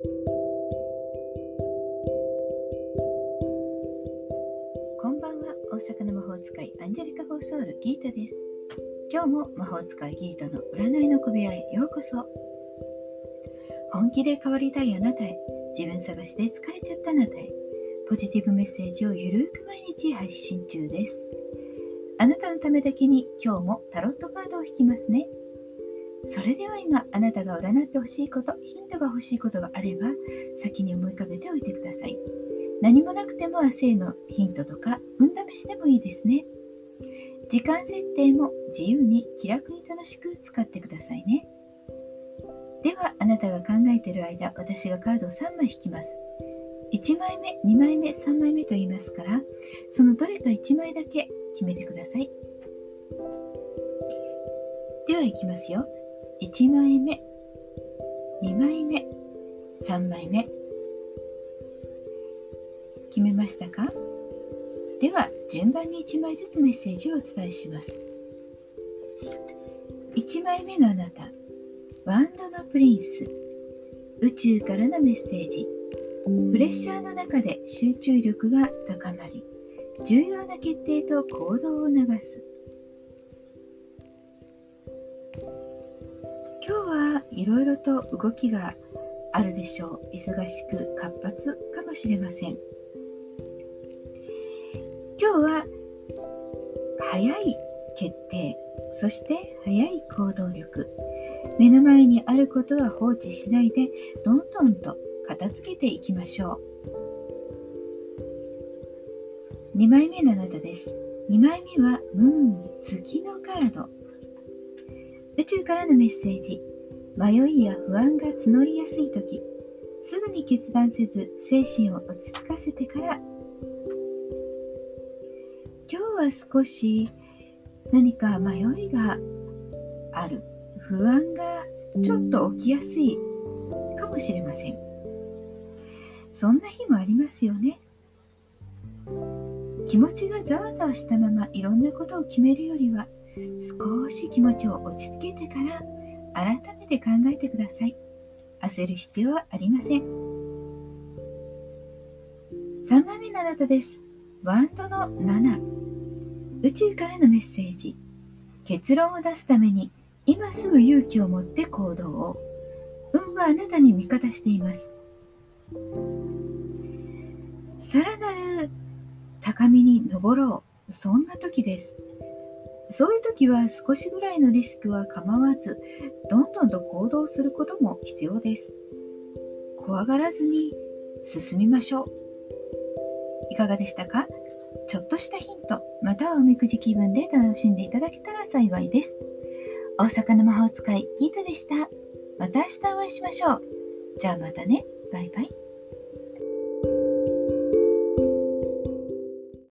こんばんは大阪の魔法使いアンジェリカ・フォーソウルギータです。今日も魔法使いギータの占いの小部屋へようこそ。本気で変わりたいあなたへ自分探しで疲れちゃったあなたへポジティブメッセージをゆるく毎日配信中です。あなたのためだけに今日もタロットカードを引きますね。それでは今あなたが占ってほしいことヒントが欲しいことがあれば先に思い浮かべておいてください。何もなくても明日へのヒントとか運試しでもいいですね。時間設定も自由に気楽に楽しく使ってくださいね。ではあなたが考えている間私がカードを3枚引きます。1枚目2枚目3枚目と言いますからそのどれか1枚だけ決めてください。ではいきますよ。1枚目2枚目3枚目。決めましたか？では順番に1枚ずつメッセージをお伝えします。1枚目のあなたワンドのプリンス。宇宙からのメッセージ。プレッシャーの中で集中力が高まり重要な決定と行動を流す。はいろいろと動きがあるでしょう。忙しく活発かもしれません。今日は早い決定そして早い行動力。目の前にあることは放置しないでどんどんと片付けていきましょう。2枚目のあなたです。2枚目はムーン月のカード。宇宙からのメッセージ。迷いや不安が募りやすい時すぐに決断せず精神を落ち着かせてから。今日は少し何か迷いがある不安がちょっと起きやすいかもしれません。そんな日もありますよね。気持ちがざわざわしたままいろんなことを決めるよりは少し気持ちを落ち着けてから改めて考えてください。焦る必要はありません。3番目のあなたです。ワンドの7宇宙からのメッセージ。結論を出すために今すぐ勇気を持って行動を。運はあなたに味方しています。さらなる高みに登ろう。そんな時です。そういう時は少しぐらいのリスクは構わずどんどんと行動することも必要です怖がらずに進みましょういかがでしたか？ちょっとしたヒント、またはおみくじ気分で楽しんでいただけたら幸いです。大阪の魔法使い、ギータでした。また明日お会いしましょう。じゃあまたね。バイバイ。